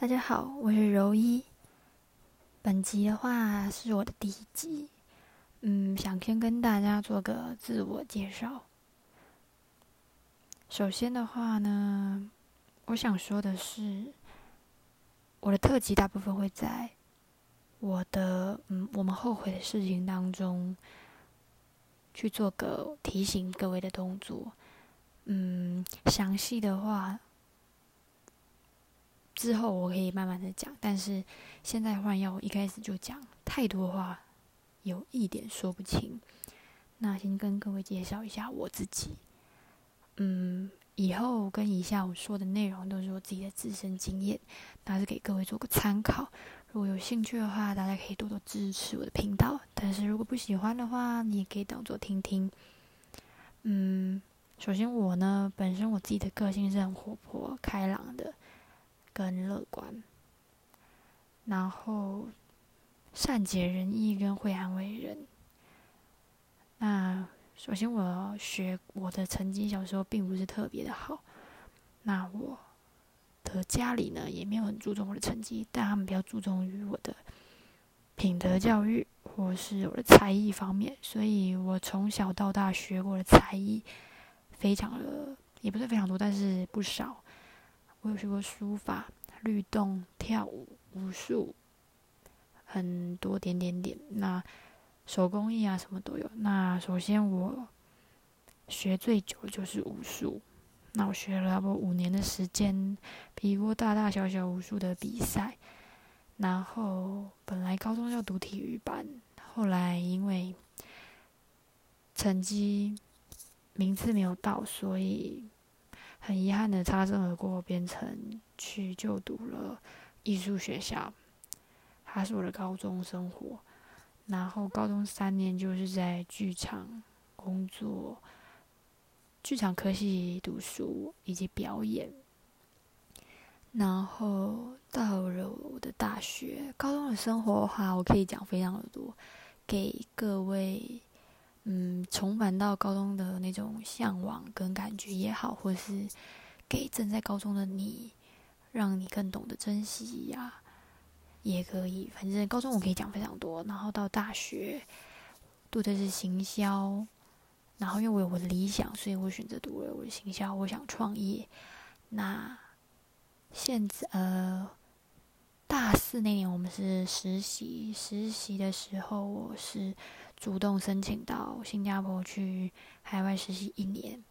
大家好，我是柔一。本集的话是我的第一集，嗯，想先跟大家做个自我介绍。首先的话呢，我想说的是，我的特辑大部分会在我的嗯我们后悔的事情当中去做个提醒各位的动作。嗯，详细的话。之后我可以慢慢的讲，但是现在换药我一开始就讲太多话，有一点说不清。那先跟各位介绍一下我自己。嗯，以后跟以下我说的内容都是我自己的自身经验，那是给各位做个参考。如果有兴趣的话，大家可以多多支持我的频道。但是如果不喜欢的话，你也可以当做听听。嗯，首先我呢，本身我自己的个性是很活泼开朗的。跟乐观，然后善解人意跟会安慰人。那首先我学我的成绩小时候并不是特别的好，那我的家里呢也没有很注重我的成绩，但他们比较注重于我的品德教育或是我的才艺方面，所以我从小到大学过的才艺非常的也不是非常多，但是不少。我有学过书法、律动、跳舞、武术，很多点点点。那手工艺啊，什么都有。那首先我学最久的就是武术，那我学了差不多五年的时间，比过大大小小武术的比赛。然后本来高中要读体育班，后来因为成绩名次没有到，所以。很遗憾的擦身而过，变成去就读了艺术学校，它是我的高中生活。然后高中三年就是在剧场工作，剧场科系读书以及表演。然后到了我的大学，高中的生活的话，我可以讲非常的多，给各位。嗯，重返到高中的那种向往跟感觉也好，或是给正在高中的你，让你更懂得珍惜呀，也可以。反正高中我可以讲非常多，然后到大学读的是行销，然后因为我有我的理想，所以我选择读了我的行销。我想创业。那现在呃，大四那年我们是实习，实习的时候我是。主动申请到新加坡去海外实习一年，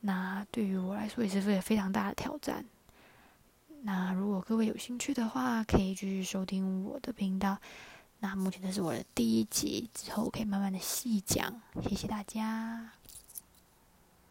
那对于我来说也是非非常大的挑战。那如果各位有兴趣的话，可以继续收听我的频道。那目前这是我的第一集，之后可以慢慢的细讲。谢谢大家。